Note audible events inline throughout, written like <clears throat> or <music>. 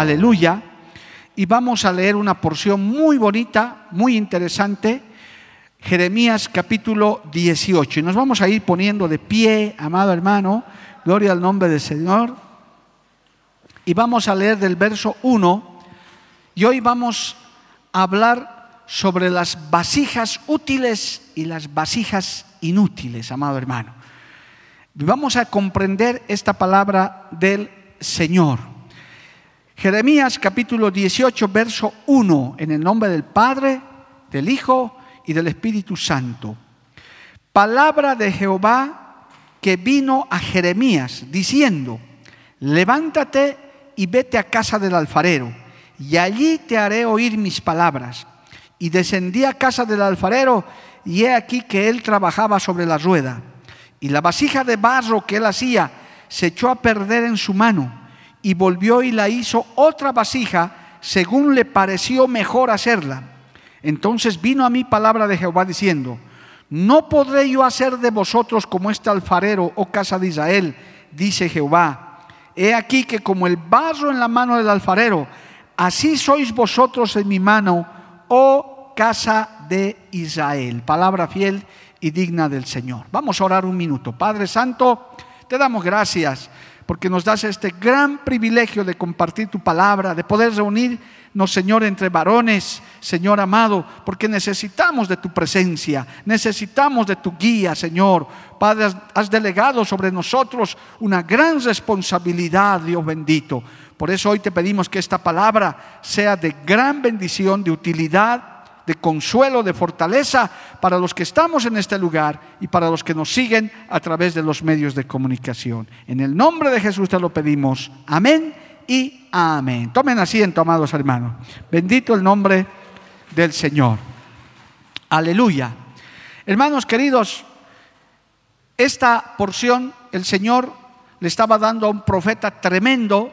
Aleluya. Y vamos a leer una porción muy bonita, muy interesante, Jeremías capítulo 18. Y nos vamos a ir poniendo de pie, amado hermano, gloria al nombre del Señor. Y vamos a leer del verso 1. Y hoy vamos a hablar sobre las vasijas útiles y las vasijas inútiles, amado hermano. Vamos a comprender esta palabra del Señor. Jeremías capítulo 18, verso 1, en el nombre del Padre, del Hijo y del Espíritu Santo. Palabra de Jehová que vino a Jeremías diciendo, levántate y vete a casa del alfarero, y allí te haré oír mis palabras. Y descendí a casa del alfarero, y he aquí que él trabajaba sobre la rueda. Y la vasija de barro que él hacía se echó a perder en su mano y volvió y la hizo otra vasija según le pareció mejor hacerla. Entonces vino a mí palabra de Jehová diciendo, no podré yo hacer de vosotros como este alfarero, oh casa de Israel, dice Jehová. He aquí que como el barro en la mano del alfarero, así sois vosotros en mi mano, oh casa de Israel. Palabra fiel y digna del Señor. Vamos a orar un minuto. Padre Santo, te damos gracias porque nos das este gran privilegio de compartir tu palabra, de poder reunirnos, Señor, entre varones, Señor amado, porque necesitamos de tu presencia, necesitamos de tu guía, Señor. Padre, has delegado sobre nosotros una gran responsabilidad, Dios bendito. Por eso hoy te pedimos que esta palabra sea de gran bendición, de utilidad de consuelo, de fortaleza para los que estamos en este lugar y para los que nos siguen a través de los medios de comunicación. En el nombre de Jesús te lo pedimos. Amén y amén. Tomen asiento, amados hermanos. Bendito el nombre del Señor. Aleluya. Hermanos queridos, esta porción el Señor le estaba dando a un profeta tremendo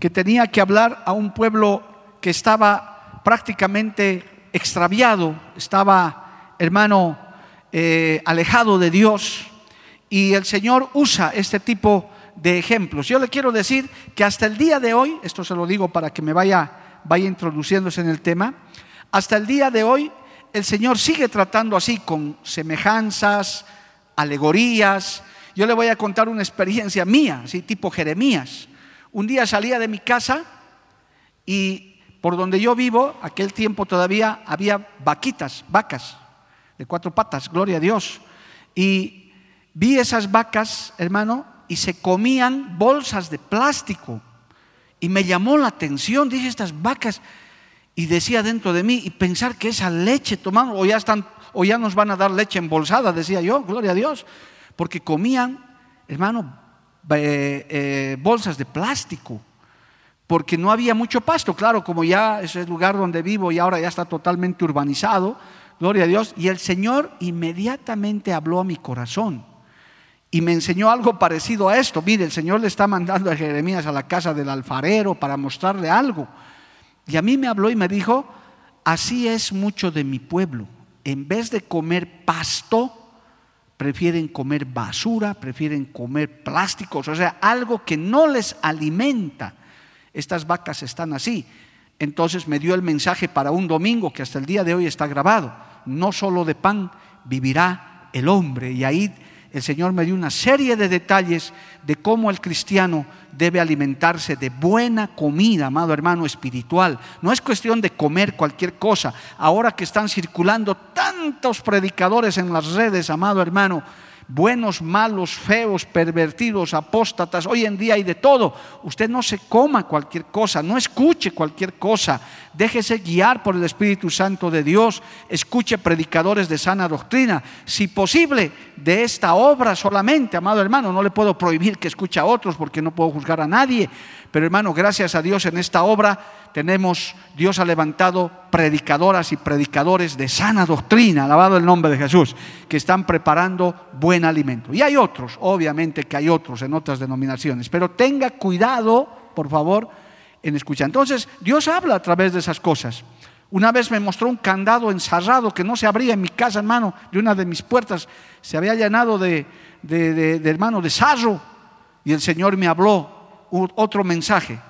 que tenía que hablar a un pueblo que estaba prácticamente extraviado, estaba, hermano, eh, alejado de Dios. Y el Señor usa este tipo de ejemplos. Yo le quiero decir que hasta el día de hoy, esto se lo digo para que me vaya, vaya introduciéndose en el tema, hasta el día de hoy el Señor sigue tratando así con semejanzas, alegorías. Yo le voy a contar una experiencia mía, así tipo Jeremías. Un día salía de mi casa y por donde yo vivo, aquel tiempo todavía había vaquitas, vacas de cuatro patas, gloria a Dios. Y vi esas vacas, hermano, y se comían bolsas de plástico. Y me llamó la atención, dije, estas vacas, y decía dentro de mí, y pensar que esa leche tomando, o ya están, o ya nos van a dar leche embolsada, decía yo, gloria a Dios, porque comían, hermano, eh, eh, bolsas de plástico porque no había mucho pasto. Claro, como ya es el lugar donde vivo y ahora ya está totalmente urbanizado, gloria a Dios. Y el Señor inmediatamente habló a mi corazón y me enseñó algo parecido a esto. Mire, el Señor le está mandando a Jeremías a la casa del alfarero para mostrarle algo. Y a mí me habló y me dijo, así es mucho de mi pueblo. En vez de comer pasto, prefieren comer basura, prefieren comer plásticos, o sea, algo que no les alimenta estas vacas están así. Entonces me dio el mensaje para un domingo que hasta el día de hoy está grabado. No solo de pan vivirá el hombre. Y ahí el Señor me dio una serie de detalles de cómo el cristiano debe alimentarse de buena comida, amado hermano espiritual. No es cuestión de comer cualquier cosa. Ahora que están circulando tantos predicadores en las redes, amado hermano, buenos, malos, feos, pervertidos, apóstatas, hoy en día hay de todo. Usted no se coma cualquier cosa, no escuche cualquier cosa, déjese guiar por el Espíritu Santo de Dios, escuche predicadores de sana doctrina, si posible, de esta obra solamente, amado hermano, no le puedo prohibir que escuche a otros porque no puedo juzgar a nadie, pero hermano, gracias a Dios en esta obra tenemos, Dios ha levantado predicadoras y predicadores de sana doctrina, alabado el nombre de Jesús, que están preparando buen alimento. Y hay otros, obviamente que hay otros en otras denominaciones, pero tenga cuidado, por favor, en escuchar. Entonces, Dios habla a través de esas cosas. Una vez me mostró un candado encerrado que no se abría en mi casa, hermano, de una de mis puertas. Se había llenado de, de, hermano, de sarro. Y el Señor me habló otro mensaje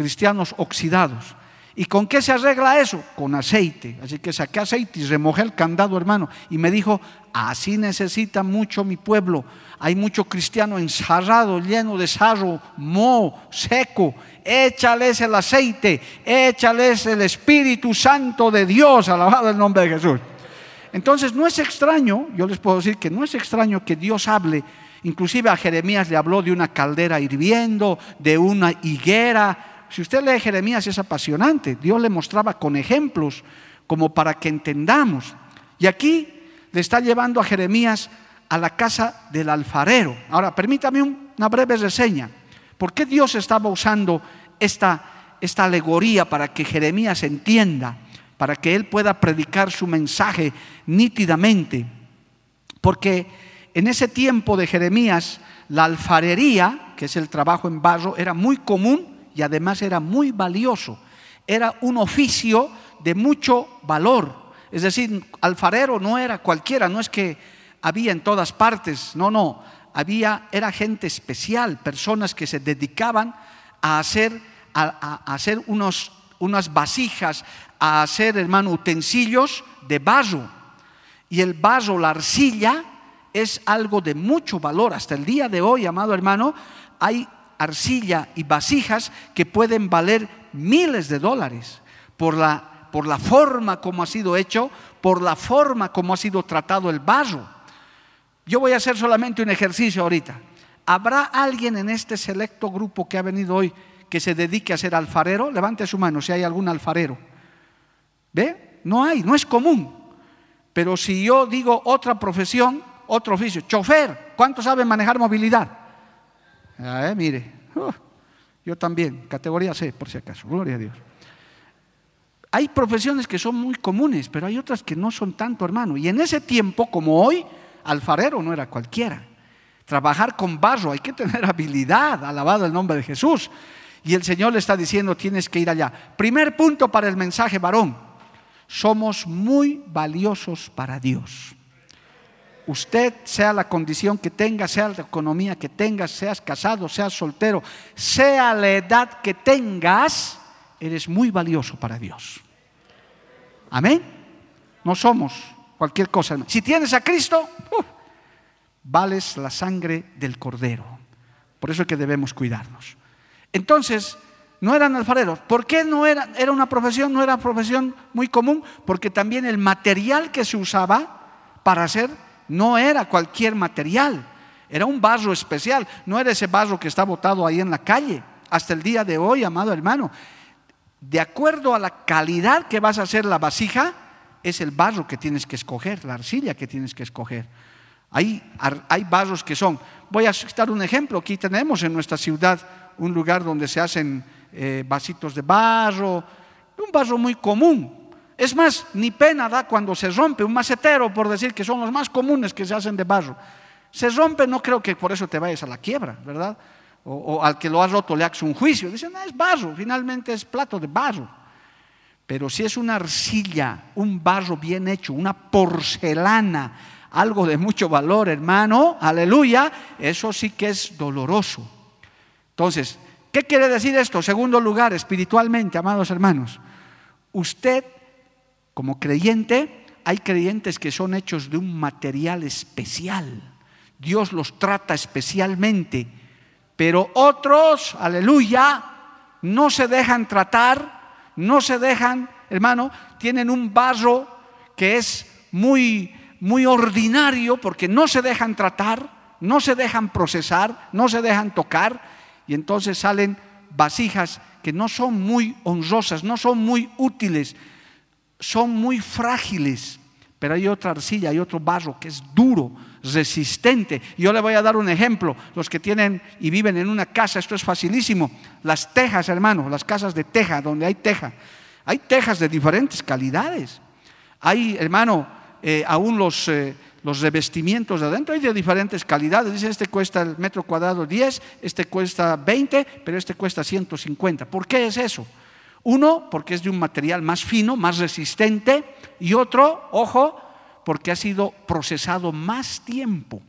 cristianos oxidados. ¿Y con qué se arregla eso? Con aceite. Así que saqué aceite y remojé el candado, hermano. Y me dijo, así necesita mucho mi pueblo. Hay mucho cristiano ensarrado, lleno de sarro, mo, seco. Échales el aceite, échales el Espíritu Santo de Dios, alabado el nombre de Jesús. Entonces no es extraño, yo les puedo decir que no es extraño que Dios hable. Inclusive a Jeremías le habló de una caldera hirviendo, de una higuera, si usted lee Jeremías es apasionante. Dios le mostraba con ejemplos como para que entendamos. Y aquí le está llevando a Jeremías a la casa del alfarero. Ahora, permítame una breve reseña. ¿Por qué Dios estaba usando esta, esta alegoría para que Jeremías entienda, para que él pueda predicar su mensaje nítidamente? Porque en ese tiempo de Jeremías, la alfarería, que es el trabajo en barro, era muy común y además era muy valioso. Era un oficio de mucho valor. Es decir, alfarero no era cualquiera, no es que había en todas partes, no, no, había, era gente especial, personas que se dedicaban a hacer, a, hacer unos, unas vasijas, a hacer, hermano, utensilios de barro. Y el barro, la arcilla, es algo de mucho valor. Hasta el día de hoy, amado hermano, hay arcilla y vasijas que pueden valer miles de dólares por la, por la forma como ha sido hecho, por la forma como ha sido tratado el barro. Yo voy a hacer solamente un ejercicio ahorita. ¿Habrá alguien en este selecto grupo que ha venido hoy que se dedique a ser alfarero? Levante su mano si hay algún alfarero. ¿Ve? No hay, no es común. Pero si yo digo otra profesión, otro oficio, chofer, ¿cuántos saben manejar movilidad? Ah, mire, oh, yo también, categoría C, por si acaso, gloria a Dios. Hay profesiones que son muy comunes, pero hay otras que no son tanto, hermano. Y en ese tiempo, como hoy, alfarero no era cualquiera. Trabajar con barro, hay que tener <laughs> habilidad, alabado el nombre de Jesús. Y el Señor le está diciendo, tienes que ir allá. Primer punto para el mensaje, varón. Somos muy valiosos para Dios usted, sea la condición que tenga, sea la economía que tengas, seas casado, seas soltero, sea la edad que tengas, eres muy valioso para Dios. Amén. No somos cualquier cosa. Si tienes a Cristo, vales la sangre del cordero. Por eso es que debemos cuidarnos. Entonces, no eran alfareros. ¿Por qué no era, era una profesión? No era profesión muy común, porque también el material que se usaba para hacer no era cualquier material, era un barro especial, no era ese barro que está botado ahí en la calle. Hasta el día de hoy, amado hermano, de acuerdo a la calidad que vas a hacer la vasija, es el barro que tienes que escoger, la arcilla que tienes que escoger. Hay, hay barros que son, voy a citar un ejemplo, aquí tenemos en nuestra ciudad un lugar donde se hacen eh, vasitos de barro, un barro muy común, es más, ni pena da cuando se rompe un macetero, por decir que son los más comunes que se hacen de barro. Se rompe, no creo que por eso te vayas a la quiebra, ¿verdad? O, al que lo has roto le hagas un juicio. Dicen, no, es barro, finalmente es plato de barro. Pero si es una arcilla, un barro bien hecho, una porcelana, algo de mucho valor, hermano, aleluya, eso sí que es doloroso. Entonces, ¿qué quiere decir esto? Segundo lugar, espiritualmente, amados hermanos, usted como creyente, hay creyentes que son hechos de un material especial. Dios los trata especialmente. Pero otros, aleluya, no se dejan tratar, no se dejan, hermano, tienen un barro que es muy muy ordinario porque no se dejan tratar, no se dejan procesar, no se dejan tocar y entonces salen vasijas que no son muy honrosas, no son muy útiles, son muy frágiles. Pero hay otra arcilla, hay otro barro que es duro, resistente. Yo le voy a dar un ejemplo. Los que tienen y viven en una casa, esto es facilísimo. Las tejas, hermano, las casas de teja, donde hay teja. Hay tejas de diferentes calidades. Hay, hermano, eh, aún los, eh, los revestimientos de adentro hay de diferentes calidades. Dice, este cuesta el metro cuadrado 10, este cuesta 20, pero este cuesta 150. ¿Por qué es eso? Uno, porque es de un material más fino, más resistente, y otro, ojo, porque ha sido procesado más tiempo.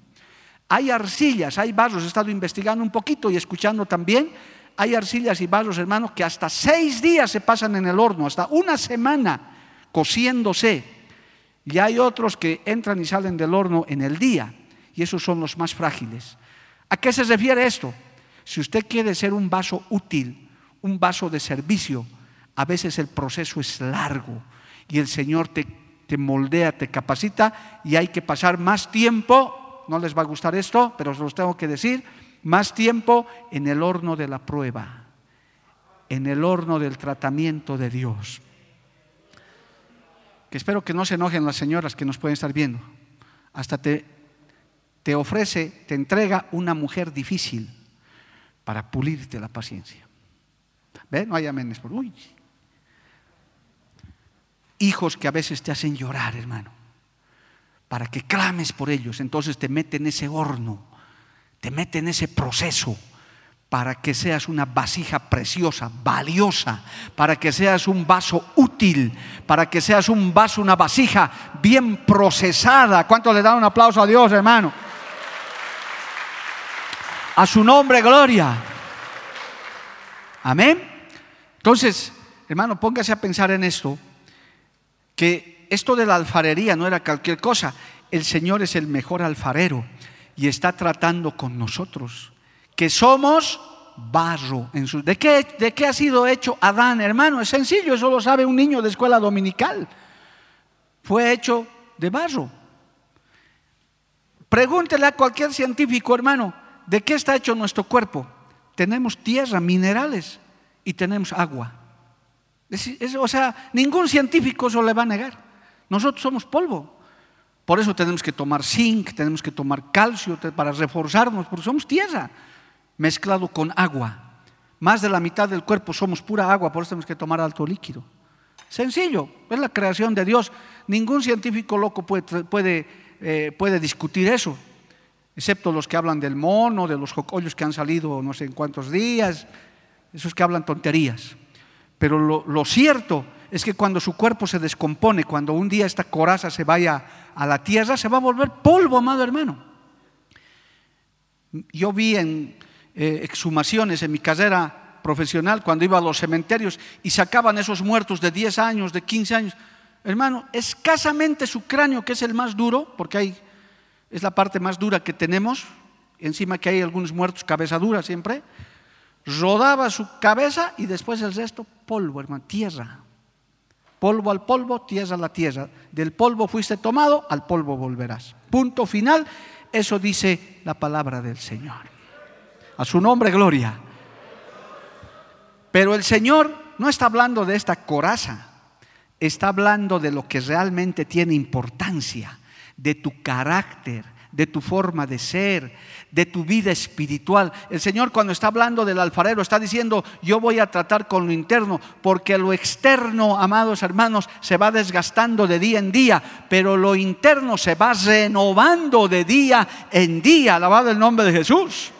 Hay arcillas, hay barros, he estado investigando un poquito y escuchando también, hay arcillas y barros, hermanos, que hasta seis días se pasan en el horno, hasta una semana cociéndose. Y hay otros que entran y salen del horno en el día, y esos son los más frágiles. ¿A qué se refiere esto? Si usted quiere ser un vaso útil, un vaso de servicio, a veces el proceso es largo y el Señor te, te moldea, te capacita y hay que pasar más tiempo, no les va a gustar esto, pero os lo tengo que decir, más tiempo en el horno de la prueba, en el horno del tratamiento de Dios. Que espero que no se enojen las señoras que nos pueden estar viendo. Hasta te, te ofrece, te entrega una mujer difícil para pulirte la paciencia. ¿Ve? No hay amenes por uy, hijos que a veces te hacen llorar, hermano, para que clames por ellos. Entonces te mete en ese horno, te mete en ese proceso para que seas una vasija preciosa, valiosa, para que seas un vaso útil, para que seas un vaso, una vasija bien procesada. ¿Cuánto le dan un aplauso a Dios, hermano? A su nombre, gloria. Amén. Entonces, hermano, póngase a pensar en esto que esto de la alfarería no era cualquier cosa. El Señor es el mejor alfarero y está tratando con nosotros, que somos barro. ¿de, qué, ¿De qué ha sido hecho Adán, hermano? Es sencillo, eso lo sabe un niño de escuela dominical. Fue hecho de barro. Pregúntele a cualquier científico, hermano, ¿de qué está hecho nuestro cuerpo? Tenemos tierra, minerales y tenemos agua o sea, ningún científico eso le va a negar. Nosotros somos polvo. Por eso tenemos que tomar zinc, tenemos que tomar calcio para reforzarnos, porque somos tierra mezclado con agua. Más de la mitad del cuerpo somos pura agua, por eso tenemos que tomar alto líquido. Sencillo, es la creación de Dios. Ningún científico loco puede, puede, eh, puede discutir eso, excepto los que hablan del mono, de los jocollos que han salido no sé en cuántos días, esos que hablan tonterías. Pero lo, cierto es que cuando su cuerpo se descompone, cuando un día esta coraza se vaya a la tierra, se va a volver polvo, amado hermano. Yo vi en eh, exhumaciones en mi carrera profesional cuando iba a los cementerios y sacaban esos muertos de 10 años, de 15 años. Hermano, escasamente su cráneo, que es el más duro, porque hay, es la parte más dura que tenemos, encima que hay algunos muertos cabeza dura siempre, rodaba su cabeza y después el resto polvo, hermano, tierra. Polvo al polvo, tierra a la tierra. Del polvo fuiste tomado, al polvo volverás. Punto final. Eso dice la palabra del Señor. A su nombre, gloria. Pero el Señor no está hablando de esta coraza, está hablando de lo que realmente tiene importancia, de tu carácter, de tu forma de ser, de tu vida espiritual. El Señor cuando está hablando del alfarero está diciendo, yo voy a tratar con lo interno, porque lo externo, amados hermanos, se va desgastando de día en día, pero lo interno se va renovando de día en día. Alabado el nombre de Jesús.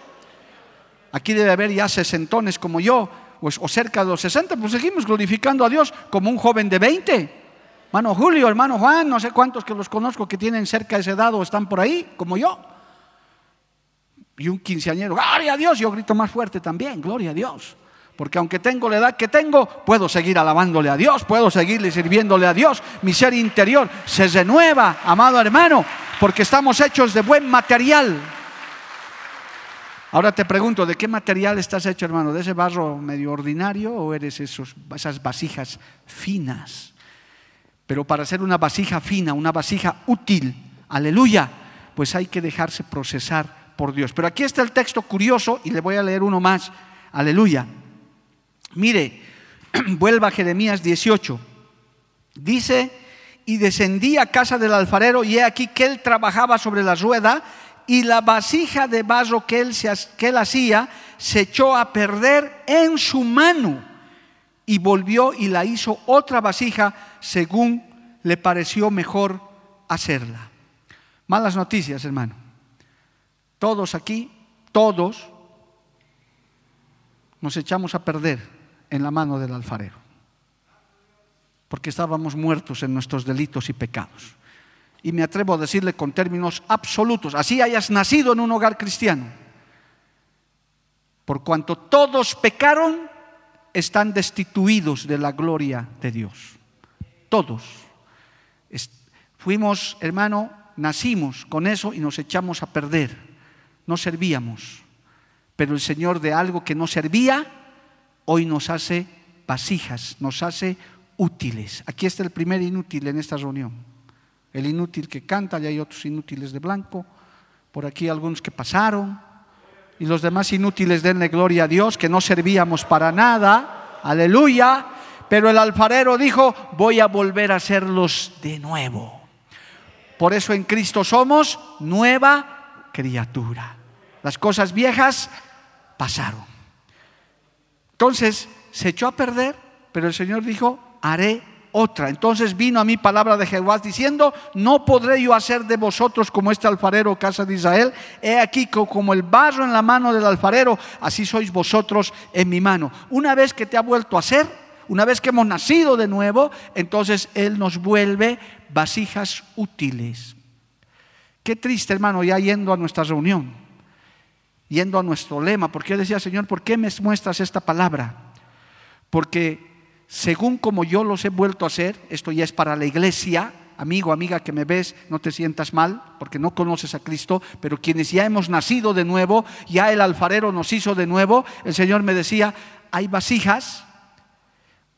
Aquí debe haber ya sesentones como yo, pues, o cerca de los 60, pues seguimos glorificando a Dios como un joven de 20. Hermano Julio, hermano Juan, no sé cuántos que los conozco que tienen cerca de ese edad o están por ahí, como yo. Y un quinceañero, gloria a Dios, yo grito más fuerte también, gloria a Dios. Porque aunque tengo la edad que tengo, puedo seguir alabándole a Dios, puedo seguirle sirviéndole a Dios. Mi ser interior se renueva, amado hermano, porque estamos hechos de buen material. Ahora te pregunto, ¿de qué material estás hecho, hermano? ¿De ese barro medio ordinario o eres esos, esas vasijas finas? Pero para ser una vasija fina, una vasija útil, aleluya, pues hay que dejarse procesar Dios. Pero aquí está el texto curioso y le voy a leer uno más, aleluya. Mire, <clears throat> vuelva a Jeremías 18. Dice, y descendí a casa del alfarero y he aquí que él trabajaba sobre la rueda y la vasija de barro que él, que él hacía se echó a perder en su mano y volvió y la hizo otra vasija según le pareció mejor hacerla. Malas noticias, hermano. Todos aquí, todos, nos echamos a perder en la mano del alfarero, porque estábamos muertos en nuestros delitos y pecados. Y me atrevo a decirle con términos absolutos, así hayas nacido en un hogar cristiano, por cuanto todos pecaron, están destituidos de la gloria de Dios. Todos. Fuimos, hermano, nacimos con eso y nos echamos a perder. No servíamos. Pero el Señor de algo que no servía, hoy nos hace vasijas, nos hace útiles. Aquí está el primer inútil en esta reunión. El inútil que canta, y hay otros inútiles de blanco. Por aquí algunos que pasaron. Y los demás inútiles denle gloria a Dios, que no servíamos para nada. Aleluya. Pero el alfarero dijo, voy a volver a hacerlos de nuevo. Por eso en Cristo somos nueva criatura. Las cosas viejas pasaron. Entonces se echó a perder, pero el Señor dijo, haré otra. Entonces vino a mí palabra de Jehová diciendo, no podré yo hacer de vosotros como este alfarero, casa de Israel. He aquí como el barro en la mano del alfarero, así sois vosotros en mi mano. Una vez que te ha vuelto a hacer, una vez que hemos nacido de nuevo, entonces Él nos vuelve vasijas útiles. Qué triste, hermano, ya yendo a nuestra reunión, yendo a nuestro lema, porque yo decía, Señor, ¿por qué me muestras esta palabra? Porque según como yo los he vuelto a hacer, esto ya es para la iglesia, amigo, amiga que me ves, no te sientas mal, porque no conoces a Cristo, pero quienes ya hemos nacido de nuevo, ya el alfarero nos hizo de nuevo, el Señor me decía, hay vasijas,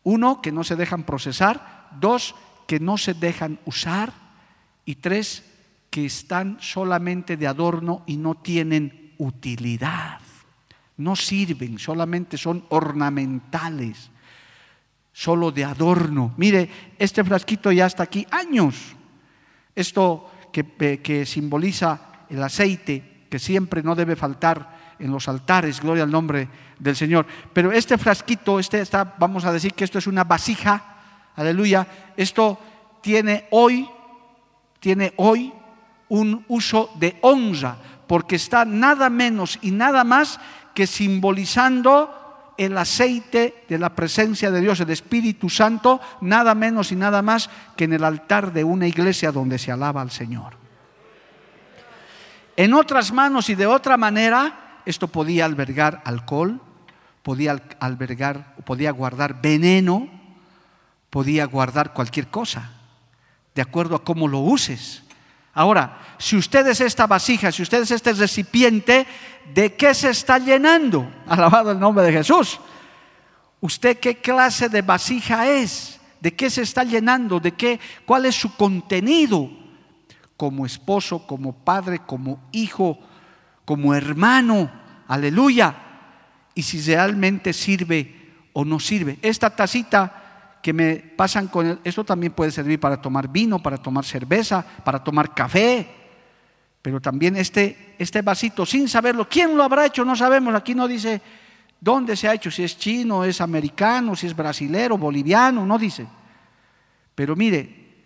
uno, que no se dejan procesar, dos, que no se dejan usar y tres, que están solamente de adorno y no tienen utilidad. No sirven, solamente son ornamentales, solo de adorno. Mire, este frasquito ya está aquí años. Esto que, eh, que simboliza el aceite, que siempre no debe faltar en los altares, gloria al nombre del Señor. Pero este frasquito, este está, vamos a decir que esto es una vasija Aleluya. Esto tiene hoy, tiene hoy un uso de honra, porque está nada menos y nada más que simbolizando el aceite de la presencia de Dios, el Espíritu Santo, nada menos y nada más que en el altar de una iglesia donde se alaba al Señor. En otras manos y de otra manera, esto podía albergar alcohol, podía albergar, podía guardar veneno, podía guardar cualquier cosa, de acuerdo a cómo lo uses. Ahora, si usted es esta vasija, si usted es este recipiente, ¿de qué se está llenando? <laughs> Alabado el nombre de Jesús. ¿Usted qué clase de vasija es? ¿De qué se está llenando? ¿De qué? ¿Cuál es su contenido? Como esposo, como padre, como hijo, como hermano. Aleluya. Y si realmente sirve o no sirve. Esta tacita que me pasan con él. Esto también puede servir para tomar vino, para tomar cerveza, para tomar café. Pero también este, este vasito, sin saberlo, ¿quién lo habrá hecho? No sabemos. Aquí no dice dónde se ha hecho, si es chino, es americano, si es brasilero, boliviano, no dice. Pero mire,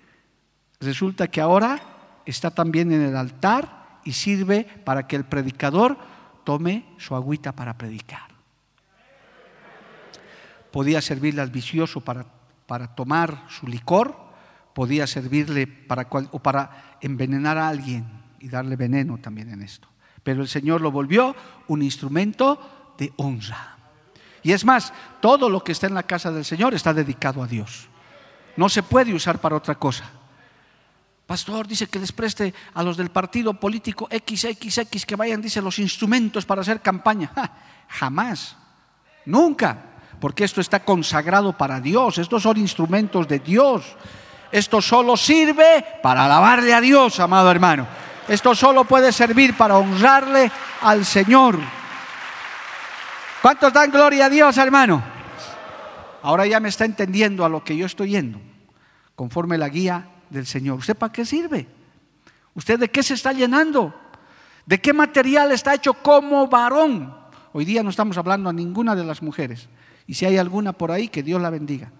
resulta que ahora está también en el altar y sirve para que el predicador tome su agüita para predicar. Podía servirle al vicioso para para tomar su licor, podía servirle para, o para envenenar a alguien y darle veneno también en esto. Pero el Señor lo volvió un instrumento de honra. Y es más, todo lo que está en la casa del Señor está dedicado a Dios. No se puede usar para otra cosa. Pastor dice que les preste a los del partido político XXX que vayan, dice, los instrumentos para hacer campaña. jamás, nunca porque esto está consagrado para Dios, estos son instrumentos de Dios. Esto solo sirve para alabarle a Dios, amado hermano. Esto solo puede servir para honrarle al Señor. ¿Cuántos dan gloria a Dios, hermano? Ahora ya me está entendiendo a lo que yo estoy yendo, conforme la guía del Señor. ¿Usted para qué sirve? ¿Usted de qué se está llenando? ¿De qué material está hecho como varón? Hoy día no estamos hablando a ninguna de las mujeres. Y si hay alguna por ahí, que Dios la bendiga.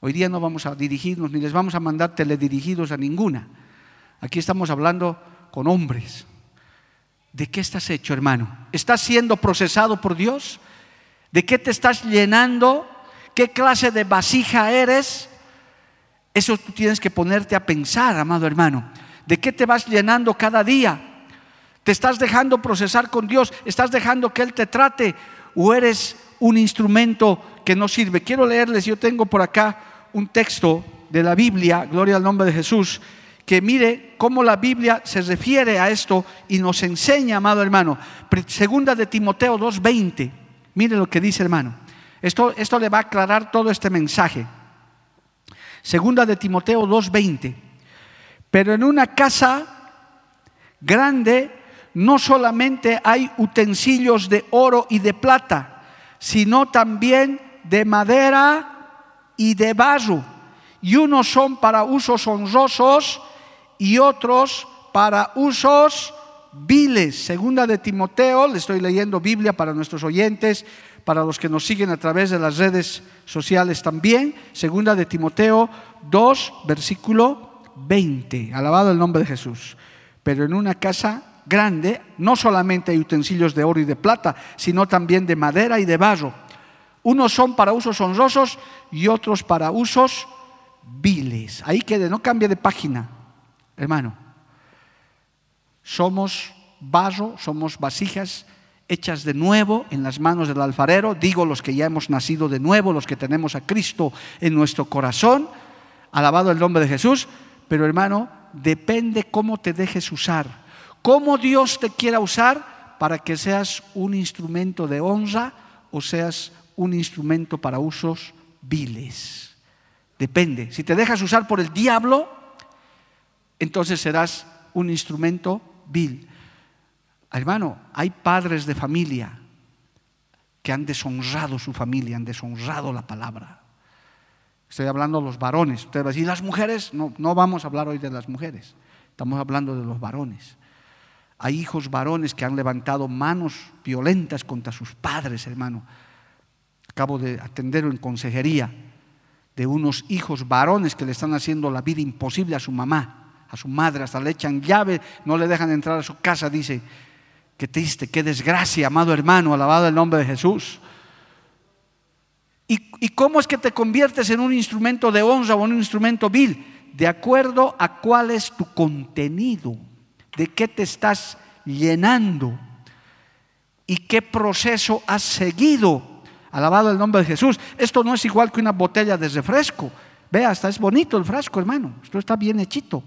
Hoy día no vamos a dirigirnos ni les vamos a mandar teledirigidos a ninguna. Aquí estamos hablando con hombres. ¿De qué estás hecho, hermano? ¿Estás siendo procesado por Dios? ¿De qué te estás llenando? ¿Qué clase de vasija eres? Eso tú tienes que ponerte a pensar, amado hermano. ¿De qué te vas llenando cada día? ¿Te estás dejando procesar con Dios? ¿Estás dejando que Él te trate? ¿O eres un instrumento que no sirve? Quiero leerles, yo tengo por acá un texto de la Biblia, gloria al nombre de Jesús, que mire cómo la Biblia se refiere a esto y nos enseña, amado hermano. Segunda de Timoteo 2.20, mire lo que dice hermano. Esto, esto le va a aclarar todo este mensaje. Segunda de Timoteo 2.20. Pero en una casa grande no solamente hay utensilios de oro y de plata, sino también de madera y de barro. Y unos son para usos honrosos y otros para usos viles. Segunda de Timoteo, le estoy leyendo Biblia para nuestros oyentes, para los que nos siguen a través de las redes sociales también. Segunda de Timoteo 2, versículo 20. Alabado el nombre de Jesús. Pero en una casa grande no solamente hay utensilios de oro y de plata, sino también de madera y de barro. Unos son para usos honrosos y otros para usos viles. Ahí quede, no cambie de página hermano. Somos barro, somos vasijas hechas de nuevo en las manos del alfarero, digo los que ya hemos nacido de nuevo, los que tenemos a Cristo en nuestro corazón, alabado el nombre de Jesús, pero hermano, depende cómo te dejes usar, cómo Dios te quiera usar para que seas un instrumento de honra o seas un instrumento para usos viles. Depende, si te dejas usar por el diablo, entonces serás un instrumento vil. Hermano, hay padres de familia que han deshonrado su familia, han deshonrado la palabra. Estoy hablando de los varones. Usted va a decir, las mujeres? No, no vamos a hablar hoy de las mujeres. Estamos hablando de los varones. Hay hijos varones que han levantado manos violentas contra sus padres, hermano. Acabo de atenderlo en consejería de unos hijos varones que le están haciendo la vida imposible a su mamá a su madre, hasta le echan llave, no le dejan entrar a su casa, dice, qué triste, qué desgracia, amado hermano, alabado el nombre de Jesús. ¿Y, cómo es que te conviertes en un instrumento de honra o en un instrumento vil? De acuerdo a cuál es tu contenido, de qué te estás llenando y qué proceso has seguido. Alabado el nombre de Jesús. Esto no es igual que una botella de refresco. Vea, hasta es bonito el frasco, hermano. Esto está bien hechito.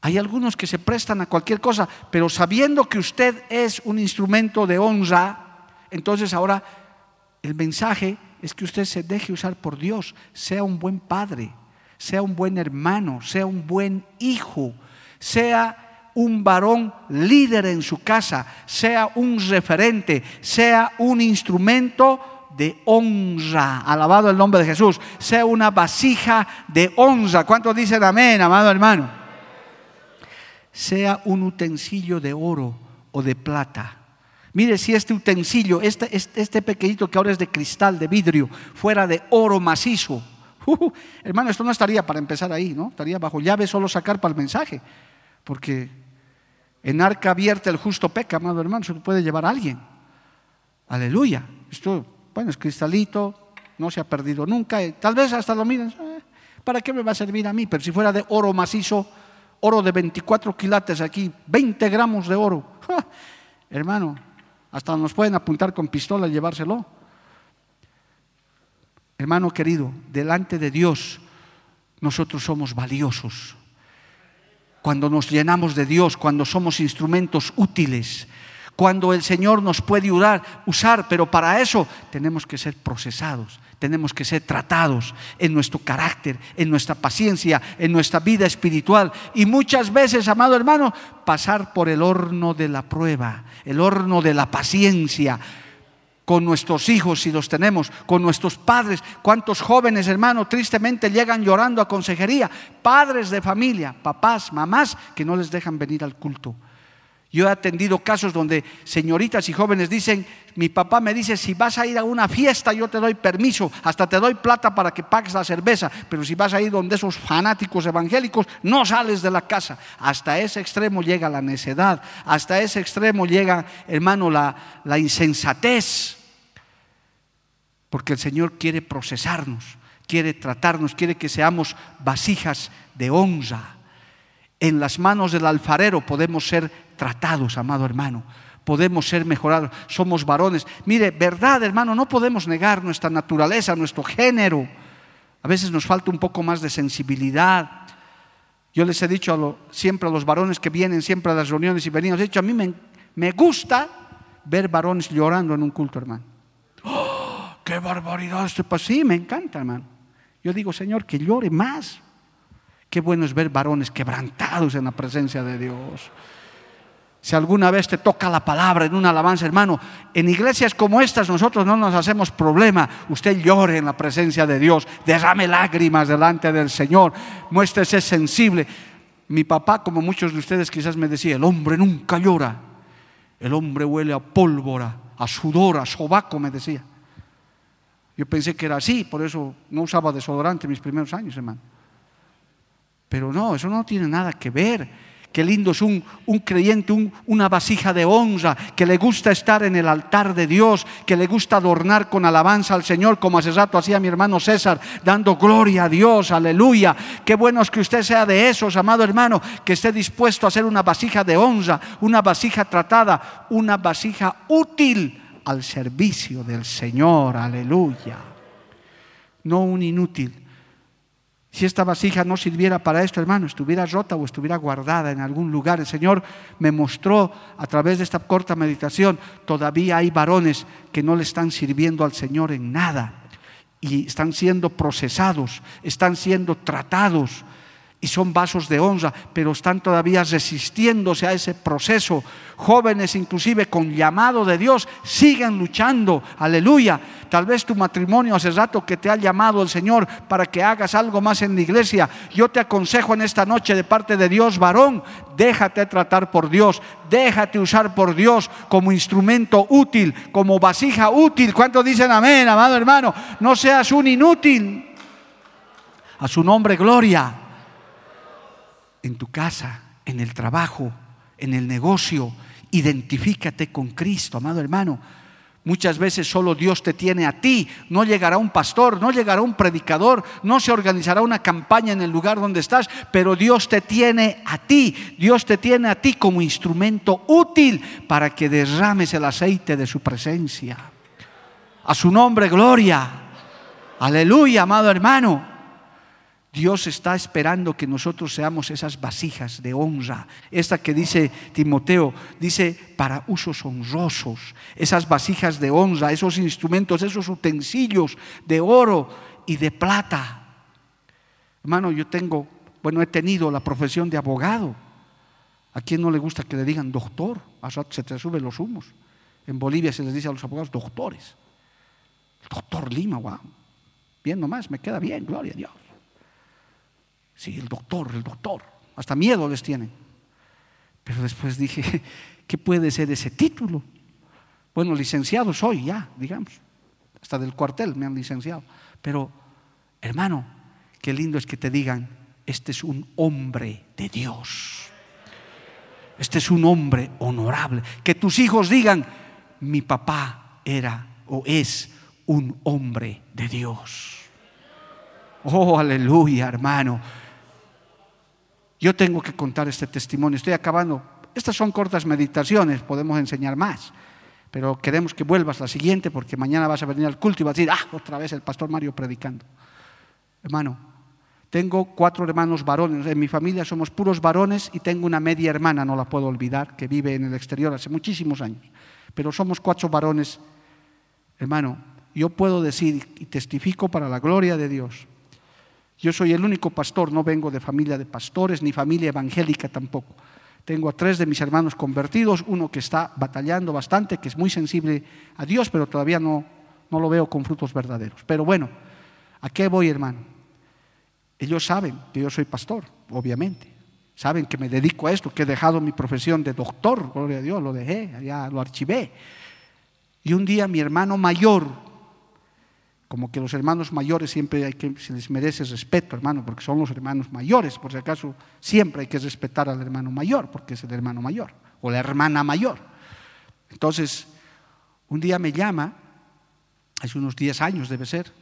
Hay algunos que se prestan a cualquier cosa, pero sabiendo que usted es un instrumento de honra, entonces ahora el mensaje es que usted se deje usar por Dios, sea un buen padre, sea un buen hermano, sea un buen hijo, sea un varón líder en su casa, sea un referente, sea un instrumento de honra, alabado el nombre de Jesús, sea una vasija de honra. ¿Cuántos dicen amén, amado hermano? sea un utensilio de oro o de plata. Mire si este utensilio, este, este, este, pequeñito que ahora es de cristal, de vidrio, fuera de oro macizo. Uh, hermano, esto no estaría para empezar ahí, ¿no? Estaría bajo llave solo sacar para el mensaje. Porque en arca abierta el justo peca, amado hermano, se puede llevar a alguien. Aleluya. Esto, bueno, es cristalito, no se ha perdido nunca. Tal vez hasta lo miren, eh, ¿para qué me va a servir a mí? Pero si fuera de oro macizo, oro de 24 quilates aquí, 20 gramos de oro. <laughs> Hermano, hasta nos pueden apuntar con pistola y llevárselo. Hermano querido, delante de Dios nosotros somos valiosos. Cuando nos llenamos de Dios, cuando somos instrumentos útiles, cuando el Señor nos puede usar, pero para eso tenemos que ser procesados, tenemos que ser tratados en nuestro carácter, en nuestra paciencia, en nuestra vida espiritual. Y muchas veces, amado hermano, pasar por el horno de la prueba, el horno de la paciencia con nuestros hijos si los tenemos, con nuestros padres. ¿Cuántos jóvenes, hermano, tristemente llegan llorando a consejería? Padres de familia, papás, mamás, que no les dejan venir al culto. Yo he atendido casos donde señoritas y jóvenes dicen, mi papá me dice, si vas a ir a una fiesta yo te doy permiso, hasta te doy plata para que pagues la cerveza, pero si vas a ir donde esos fanáticos evangélicos, no sales de la casa. Hasta ese extremo llega la necedad, hasta ese extremo llega, hermano, la, la insensatez, porque el Señor quiere procesarnos, quiere tratarnos, quiere que seamos vasijas de honra. En las manos del alfarero podemos ser tratados, amado hermano. Podemos ser mejorados. Somos varones. Mire, verdad, hermano, no podemos negar nuestra naturaleza, nuestro género. A veces nos falta un poco más de sensibilidad. Yo les he dicho siempre a los varones que vienen siempre a las reuniones y venimos, he dicho, a mí me, gusta ver varones llorando en un culto, hermano. ¡Oh, ¡Qué barbaridad! Pues sí, me encanta, hermano. Yo digo, Señor, que llore más. Qué bueno es ver varones quebrantados en la presencia de Dios. Si alguna vez te toca la palabra en una alabanza, hermano, en iglesias como estas nosotros no nos hacemos problema. Usted llore en la presencia de Dios, derrame lágrimas delante del Señor, muéstrese sensible. Mi papá, como muchos de ustedes quizás me decía, el hombre nunca llora. El hombre huele a pólvora, a sudor, a sobaco, me decía. Yo pensé que era así, por eso no usaba desodorante mis primeros años, hermano. Pero no, eso no tiene nada que ver. Qué lindo es un, creyente, una vasija de honra, que le gusta estar en el altar de Dios, que le gusta adornar con alabanza al Señor, como hace rato hacía mi hermano César, dando gloria a Dios, aleluya. Qué bueno es que usted sea de esos, amado hermano, que esté dispuesto a ser una vasija de honra, una vasija tratada, una vasija útil al servicio del Señor, aleluya. No un inútil si esta vasija no sirviera para esto, hermano, estuviera rota o estuviera guardada en algún lugar. El Señor me mostró a través de esta corta meditación, todavía hay varones que no le están sirviendo al Señor en nada y están siendo procesados, están siendo tratados y son vasos de honra, pero están todavía resistiéndose a ese proceso. Jóvenes inclusive con llamado de Dios siguen luchando, aleluya. Tal vez tu matrimonio hace rato que te ha llamado el Señor para que hagas algo más en la iglesia. Yo te aconsejo en esta noche de parte de Dios, varón, déjate tratar por Dios, déjate usar por Dios como instrumento útil, como vasija útil. ¿Cuántos dicen amén, amado hermano? No seas un inútil. A su nombre, gloria en tu casa, en el trabajo, en el negocio. Identifícate con Cristo, amado hermano. Muchas veces solo Dios te tiene a ti. No llegará un pastor, no llegará un predicador, no se organizará una campaña en el lugar donde estás, pero Dios te tiene a ti. Dios te tiene a ti como instrumento útil para que derrames el aceite de su presencia. A su nombre, gloria. Aleluya, amado hermano. Dios está esperando que nosotros seamos esas vasijas de honra. Esta que dice Timoteo, dice para usos honrosos, esas vasijas de honra, esos instrumentos, esos utensilios de oro y de plata. Hermano, yo tengo, bueno, he tenido la profesión de abogado. ¿A quién no le gusta que le digan doctor? A se te suben los humos. En Bolivia se les dice a los abogados doctores. doctor Lima, wow. Bien nomás, me queda bien, gloria a Dios. Sí, el doctor, el doctor. Hasta miedo les tienen. Pero después dije, <laughs> ¿qué puede ser ese título? Bueno, licenciado soy ya, digamos. Hasta del cuartel me han licenciado. Pero, hermano, qué lindo es que te digan, este es un hombre de Dios. Este es un hombre honorable. Que tus hijos digan, mi papá era o es un hombre de Dios. Oh, aleluya, hermano. Yo tengo que contar este testimonio. Estoy acabando. Estas son cortas meditaciones, podemos enseñar más. Pero queremos que vuelvas la siguiente porque mañana vas a venir al culto y vas a decir, ah, otra vez el pastor Mario predicando. Hermano, Tengo cuatro hermanos varones. En mi familia somos puros varones y tengo una media hermana, no la puedo olvidar, que vive en el exterior hace muchísimos años. Pero somos cuatro varones. Hermano, yo puedo decir y testifico para la gloria de Dios. Yo soy el único pastor, no vengo de familia de pastores ni familia evangélica tampoco. Tengo a tres de mis hermanos convertidos, uno que está batallando bastante, que es muy sensible a Dios, pero todavía no, no lo veo con frutos verdaderos. Pero bueno, ¿a qué voy, hermano? Ellos saben que yo soy pastor, obviamente. Saben que me dedico a esto, que he dejado mi profesión de doctor, gloria a Dios, lo dejé, ya lo archivé. Y un día mi hermano mayor, como que los hermanos mayores siempre hay que, se les merece respeto, hermano, porque son los hermanos mayores, por si acaso siempre hay que respetar al hermano mayor, porque es el hermano mayor, o la hermana mayor. Entonces, un día me llama, hace unos 10 años debe ser,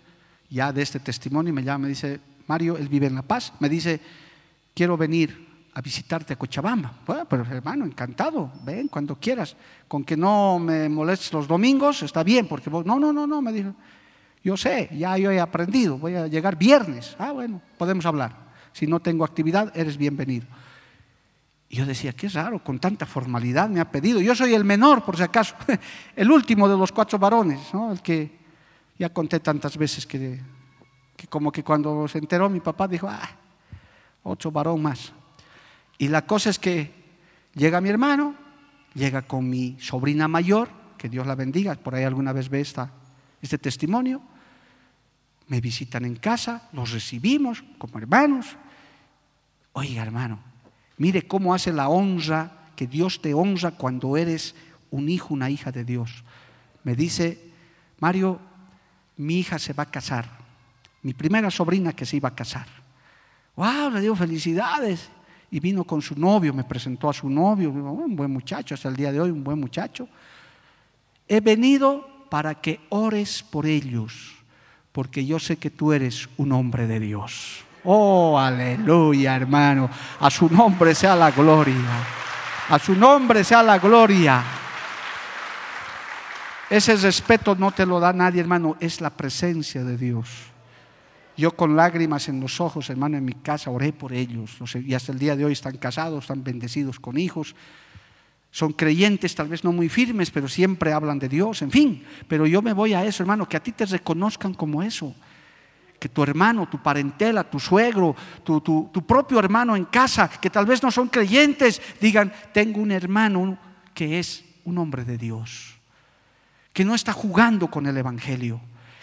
ya de este testimonio, me llama, me dice, Mario, él vive en La Paz, me dice, quiero venir a visitarte a Cochabamba. Bueno, pero hermano, encantado, ven cuando quieras. Con que no me molestes los domingos, está bien, porque vos, no, no, no, no, me dijo, yo sé, ya yo he aprendido, voy a llegar viernes. Ah, bueno, podemos hablar. Si no tengo actividad, eres bienvenido. Y yo decía, qué raro, con tanta formalidad me ha pedido. Yo soy el menor, por si acaso, <laughs> el último de los cuatro varones, ¿no? el que ya conté tantas veces que como que cuando se enteró mi papá dijo, ah, otro varón más. Y la cosa es que llega mi hermano, llega con mi sobrina mayor, que Dios la bendiga, por ahí alguna vez ve esta, este testimonio, me visitan en casa, los recibimos como hermanos. Oiga hermano, mire cómo hace la honra, que Dios te honra cuando eres un hijo, una hija de Dios. Me dice, Mario, mi hija se va a casar mi primera sobrina que se iba a casar. ¡Wow! Le digo felicidades. Y vino con su novio, me presentó a su novio, un buen muchacho, hasta el día de hoy, un buen muchacho. He venido para que ores por ellos, porque yo sé que tú eres un hombre de Dios. Oh, aleluya, hermano. A su nombre sea la gloria. A su nombre sea la gloria. Ese respeto no te lo da nadie, hermano, es la presencia de Dios. Yo con lágrimas en los ojos, hermano, en mi casa oré por ellos. Y hasta el día de hoy están casados, están bendecidos con hijos. Son creyentes, tal vez no muy firmes, pero siempre hablan de Dios. En fin, pero yo me voy a eso, hermano, que a ti te reconozcan como eso. Que tu hermano, tu parentela, tu suegro, tu, tu propio hermano en casa, que tal vez no son creyentes, digan, tengo un hermano que es un hombre de Dios, que no está jugando con el Evangelio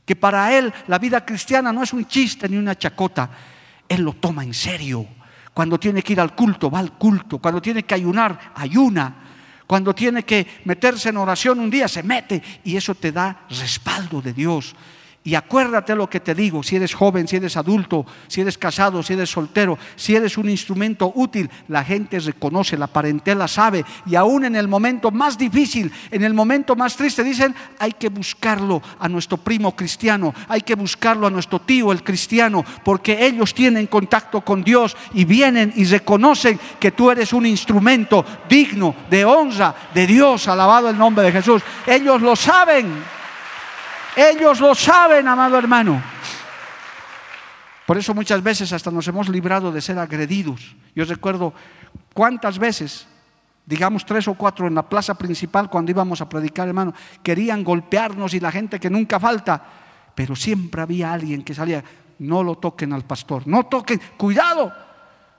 que para él la vida cristiana no es un chiste ni una chacota, él lo toma en serio. Cuando tiene que ir al culto, va al culto. Cuando tiene que ayunar, ayuna. Cuando tiene que meterse en oración un día, se mete. Y eso te da respaldo de Dios. Y acuérdate lo que te digo, si eres joven, si eres adulto, si eres casado, si eres soltero, si eres un instrumento útil, la gente reconoce, la parentela sabe. Y aún en el momento más difícil, en el momento más triste, dicen, hay que buscarlo a nuestro primo cristiano, hay que buscarlo a nuestro tío el cristiano, porque ellos tienen contacto con Dios y vienen y reconocen que tú eres un instrumento digno de honra de Dios, alabado el nombre de Jesús. Ellos lo saben. Ellos lo saben, amado hermano. Por eso muchas veces hasta nos hemos librado de ser agredidos. Yo recuerdo cuántas veces, digamos tres o cuatro en la plaza principal cuando íbamos a predicar, hermano, querían golpearnos y la gente que nunca falta, pero siempre había alguien que salía, no lo toquen al pastor, no toquen, cuidado.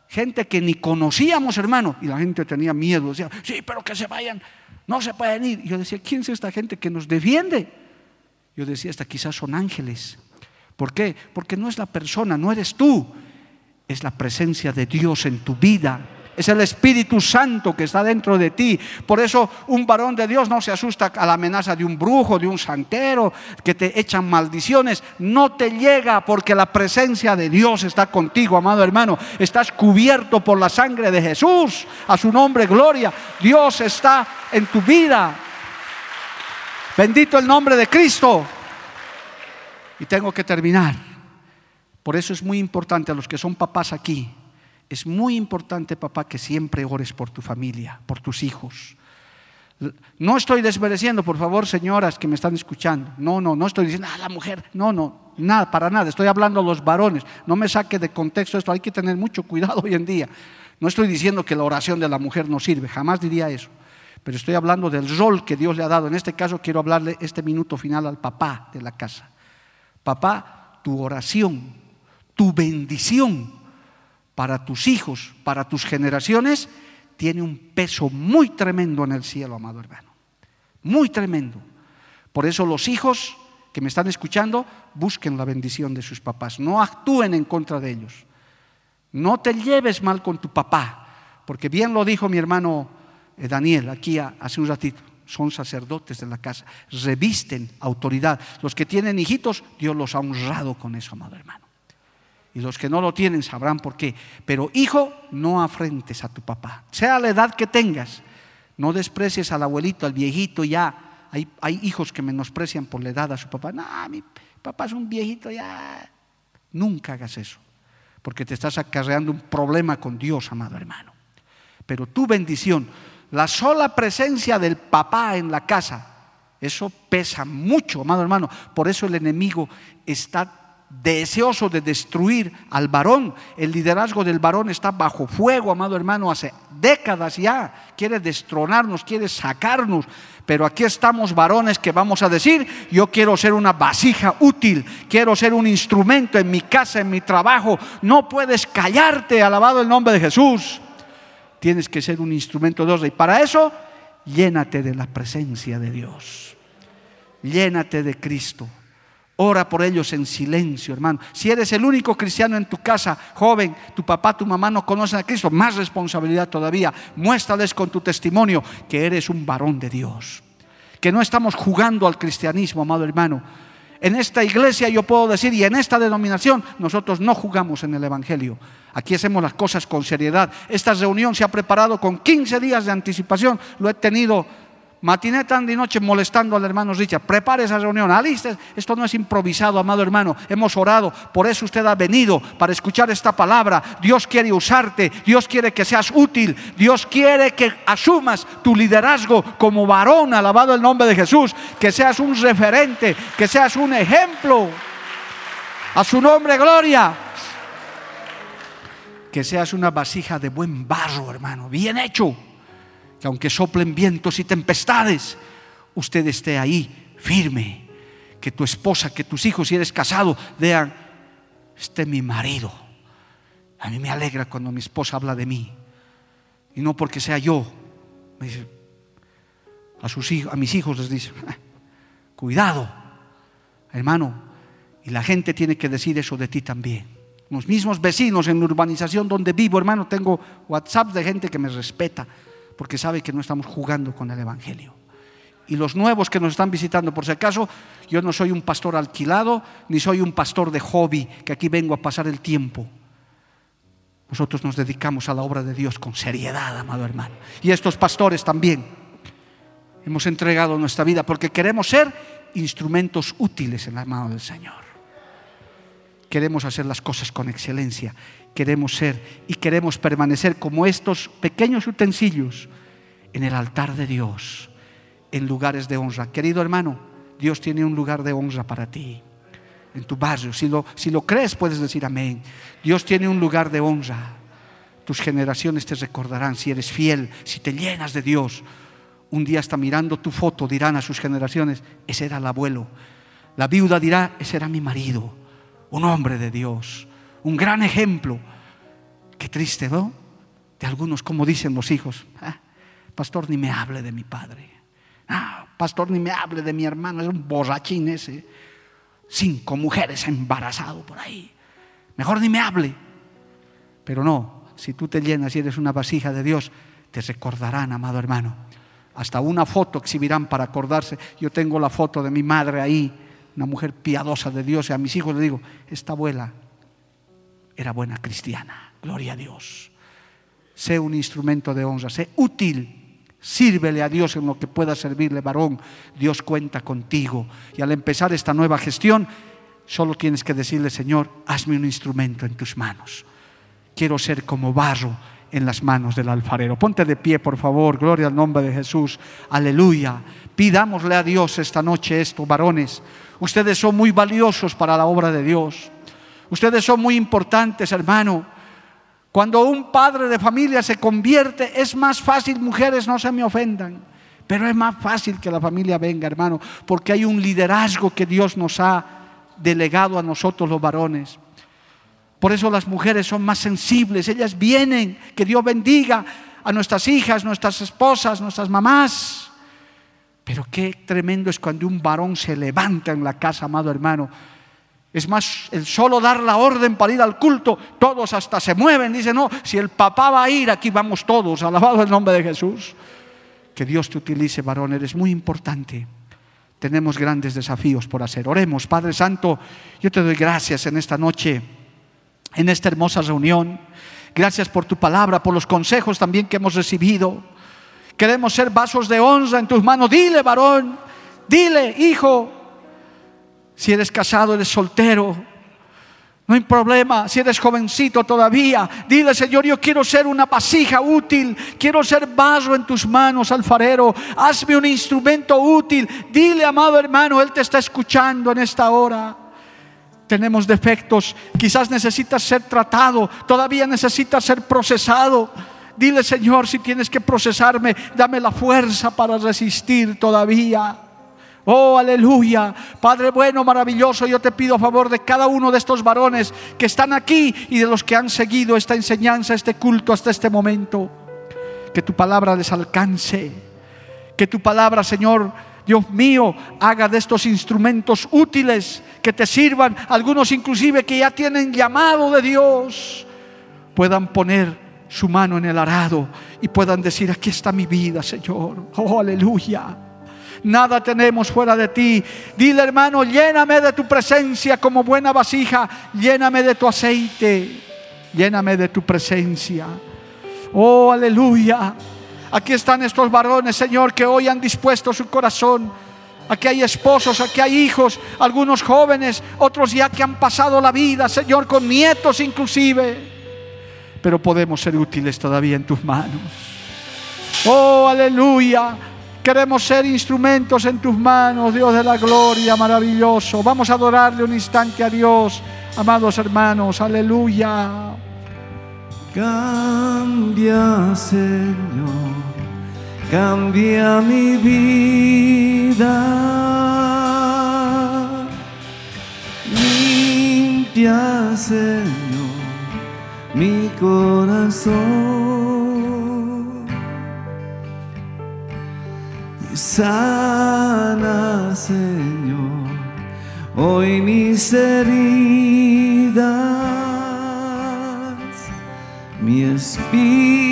Gente que ni conocíamos, hermano, y la gente tenía miedo, decía, sí, pero que se vayan, no se pueden ir. Y yo decía, ¿quién es esta gente que nos defiende? Yo decía, hasta quizás son ángeles. ¿Por qué? Porque no es la persona, no eres tú, es la presencia de Dios en tu vida. Es el Espíritu Santo que está dentro de ti. Por eso un varón de Dios no se asusta a la amenaza de un brujo, de un santero, que te echan maldiciones. No te llega porque la presencia de Dios está contigo, amado hermano. Estás cubierto por la sangre de Jesús. A su nombre, gloria. Dios está en tu vida. Bendito el nombre de Cristo. Y tengo que terminar. Por eso es muy importante a los que son papás aquí. Es muy importante, papá, que siempre ores por tu familia, por tus hijos. No estoy desmereciendo, por favor, señoras que me están escuchando. No, no, no estoy diciendo, ah, la mujer. No, no, nada, para nada. Estoy hablando a los varones. No me saque de contexto esto. Hay que tener mucho cuidado <laughs> hoy en día. No estoy diciendo que la oración de la mujer no sirve. Jamás diría eso. Pero estoy hablando del rol que Dios le ha dado. En este caso quiero hablarle este minuto final al papá de la casa. Papá, tu oración, tu bendición para tus hijos, para tus generaciones, tiene un peso muy tremendo en el cielo, amado hermano. Muy tremendo. Por eso los hijos que me están escuchando, busquen la bendición de sus papás. No actúen en contra de ellos. No te lleves mal con tu papá. Porque bien lo dijo mi hermano Daniel aquí hace un ratito. Son sacerdotes de la casa. Revisten autoridad. Los que tienen hijitos, Dios los ha honrado con eso, amado hermano. Y los que no lo tienen sabrán por qué. Pero hijo, no afrentes a tu papá. Sea la edad que tengas. No desprecies al abuelito, al viejito ya. Hay, hay hijos que menosprecian por la edad a su papá. No, mi papá es un viejito ya. Nunca hagas eso. Porque te estás acarreando un problema con Dios, amado hermano. Pero tu bendición, la sola presencia del papá en la casa, eso pesa mucho, amado hermano. Por eso el enemigo está deseoso de destruir al varón. El liderazgo del varón está bajo fuego, amado hermano, hace décadas ya. Quiere destronarnos, quiere sacarnos. Pero aquí estamos varones que vamos a decir, yo quiero ser una vasija útil, quiero ser un instrumento en mi casa, en mi trabajo. No puedes callarte, alabado el nombre de Jesús. Tienes que ser un instrumento de Dios. Y para eso, llénate de la presencia de Dios. Llénate de Cristo. Ora por ellos en silencio, hermano. Si eres el único cristiano en tu casa, joven, tu papá, tu mamá no conocen a Cristo, más responsabilidad todavía. Muéstrales con tu testimonio que eres un varón de Dios. Que no estamos jugando al cristianismo, amado hermano. En esta iglesia yo puedo decir, y en esta denominación, nosotros no jugamos en el Evangelio. Aquí hacemos las cosas con seriedad. Esta reunión se ha preparado con 15 días de anticipación. Lo he tenido Matiné tarde y noche molestando al hermano Richard. Prepare esa reunión, alistes. Esto no es improvisado, amado hermano. Hemos orado, por eso usted ha venido para escuchar esta palabra. Dios quiere usarte, Dios quiere que seas útil, Dios quiere que asumas tu liderazgo como varón, alabado el nombre de Jesús, que seas un referente, que seas un ejemplo. A su nombre, gloria. Que seas una vasija de buen barro, hermano, bien hecho que aunque soplen vientos y tempestades, usted esté ahí firme. Que tu esposa, que tus hijos, si eres casado, vean, este mi marido. A mí me alegra cuando mi esposa habla de mí. Y no porque sea yo. a, sus hijos, a mis hijos les dice, ah, cuidado, hermano. Y la gente tiene que decir eso de ti también. Los mismos vecinos en la urbanización donde vivo, hermano, tengo WhatsApp de gente que me respeta porque sabe que no estamos jugando con el Evangelio. Y los nuevos que nos están visitando, por si acaso, yo no soy un pastor alquilado, ni soy un pastor de hobby, que aquí vengo a pasar el tiempo. Nosotros nos dedicamos a la obra de Dios con seriedad, amado hermano. Y estos pastores también. Hemos entregado nuestra vida porque queremos ser instrumentos útiles en la mano del Señor. Queremos hacer las cosas con excelencia queremos ser y queremos permanecer como estos pequeños utensilios en el altar de Dios, en lugares de honra. Querido hermano, Dios tiene un lugar de honra para ti, en tu barrio. Si lo, si lo crees, puedes decir amén. Dios tiene un lugar de honra. Tus generaciones te recordarán si eres fiel, si te llenas de Dios. Un día hasta mirando tu foto dirán a sus generaciones, ese era el abuelo. La viuda dirá, ese era mi marido, un hombre de Dios un gran ejemplo. Qué triste, ¿no? De algunos, como dicen los hijos, ah, pastor, ni me hable de mi padre. Ah, pastor, ni me hable de mi hermano, es un borrachín ese. Cinco mujeres embarazado por ahí. Mejor ni me hable. Pero no, si tú te llenas y eres una vasija de Dios, te recordarán, amado hermano. Hasta una foto exhibirán para acordarse. Yo tengo la foto de mi madre ahí, una mujer piadosa de Dios, y a mis hijos les digo, esta abuela era buena cristiana. Gloria a Dios. Sé un instrumento de honra, sé útil. Sírvele a Dios en lo que pueda servirle, varón. Dios cuenta contigo. Y al empezar esta nueva gestión, solo tienes que decirle, Señor, hazme un instrumento en tus manos. Quiero ser como barro en las manos del alfarero. Ponte de pie, por favor. Gloria al nombre de Jesús. Aleluya. Pidámosle a Dios esta noche esto, varones. Ustedes son muy valiosos para la obra de Dios. Ustedes son muy importantes, hermano. Cuando un padre de familia se convierte, es más fácil, mujeres, no se me ofendan, pero es más fácil que la familia venga, hermano, porque hay un liderazgo que Dios nos ha delegado a nosotros los varones. Por eso las mujeres son más sensibles, ellas vienen, que Dios bendiga a nuestras hijas, nuestras esposas, nuestras mamás. Pero qué tremendo es cuando un varón se levanta en la casa, amado hermano. Es más, el solo dar la orden para ir al culto, todos hasta se mueven, dicen, no, si el papá va a ir, aquí vamos todos, alabado el nombre de Jesús. Que Dios te utilice, varón, eres muy importante. Tenemos grandes desafíos por hacer. Oremos, Padre Santo, yo te doy gracias en esta noche en esta hermosa reunión. Gracias por tu palabra, por los consejos también que hemos recibido. Queremos ser vasos de honra en tus manos. Dile, varón, dile, hijo, si eres casado, eres soltero. No hay problema, si eres jovencito todavía, dile Señor, yo quiero ser una vasija útil, quiero ser vaso en tus manos, alfarero, hazme un instrumento útil. Dile, amado hermano, Él te está escuchando en esta hora tenemos defectos, quizás necesitas ser tratado, todavía necesitas ser procesado. Dile, Señor, si tienes que procesarme, dame la fuerza para resistir todavía. Oh, aleluya. Padre bueno, maravilloso, yo te pido a favor de cada uno de estos varones que están aquí y de los que han seguido esta enseñanza, este culto hasta este momento. Que tu palabra les alcance. Que tu palabra, Señor, Dios mío, haga de estos instrumentos útiles que te sirvan, algunos inclusive que ya tienen llamado de Dios, puedan poner su mano en el arado y puedan decir, aquí está mi vida, Señor. Oh, aleluya. Nada tenemos fuera de ti. Dile, hermano, lléname de tu presencia como buena vasija, lléname de tu aceite, lléname de tu presencia. Oh, aleluya. Aquí están estos varones, Señor, que hoy han dispuesto su corazón. Aquí hay esposos, aquí hay hijos, algunos jóvenes, otros ya que han pasado la vida, Señor, con nietos inclusive. Pero podemos ser útiles todavía en tus manos. Oh, aleluya. Queremos ser instrumentos en tus manos, Dios de la gloria, maravilloso. Vamos a adorarle un instante a Dios, amados hermanos, aleluya. Cambia, Señor, cambia mi vida. Limpia, Señor, mi corazón. Sana, Señor, hoy mis heridas mi espíritu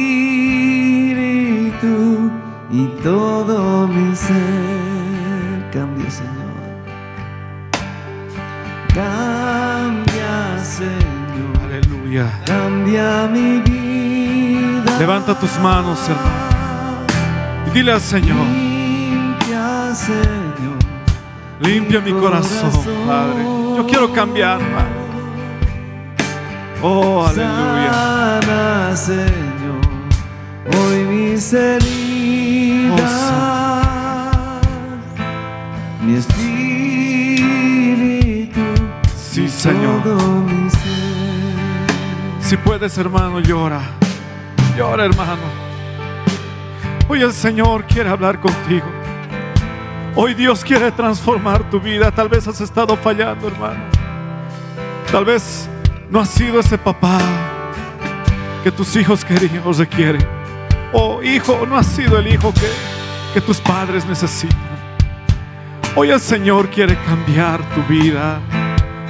Levanta tus manos, hermano. Y dile al Señor. Limpia, Señor. Limpia mi corazón, Padre. Yo quiero cambiar, Padre. Oh, aleluya. Sana, Señor, hoy mis heridas, mi espíritu, Sí, Señor. todo mi ser. Si puedes, hermano, llora. Llora, hermano. Hoy el Señor quiere hablar contigo. Hoy Dios quiere transformar tu vida. Tal vez has estado fallando, hermano. Tal vez no has sido ese papá que tus hijos querían o requieren. O hijo, no has sido el hijo que, que tus padres necesitan. Hoy el Señor quiere cambiar tu vida.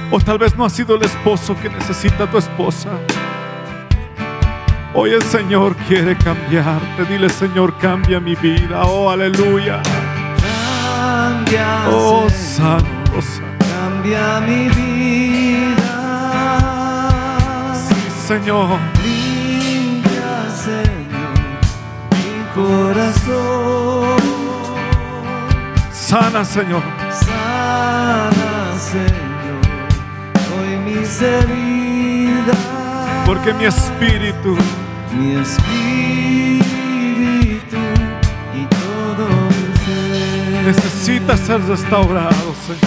O tal vez no has sido el esposo que necesita tu esposa. Hoy el Señor quiere cambiarte. Dile, Señor, cambia mi vida. Oh, aleluya. Cambia, Oh, Señor, santo, santo. cambia mi vida. Sí, Señor. Limpia, Señor, mi corazón. Sana, Señor. Sana, Señor, hoy mis heridas. Porque mi espíritu, mi espíritu y todo mi ser. Necesita ser restaurado, Señor.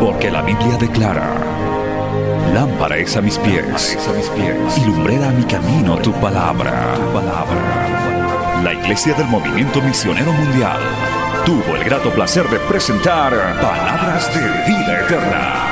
Porque la Biblia declara, lámpara es a mis pies, a mis pies, y lumbrera a mi camino tu palabra, tu palabra. La Iglesia del Movimiento Misionero Mundial tuvo el grato placer de presentar Palabras de Vida Eterna.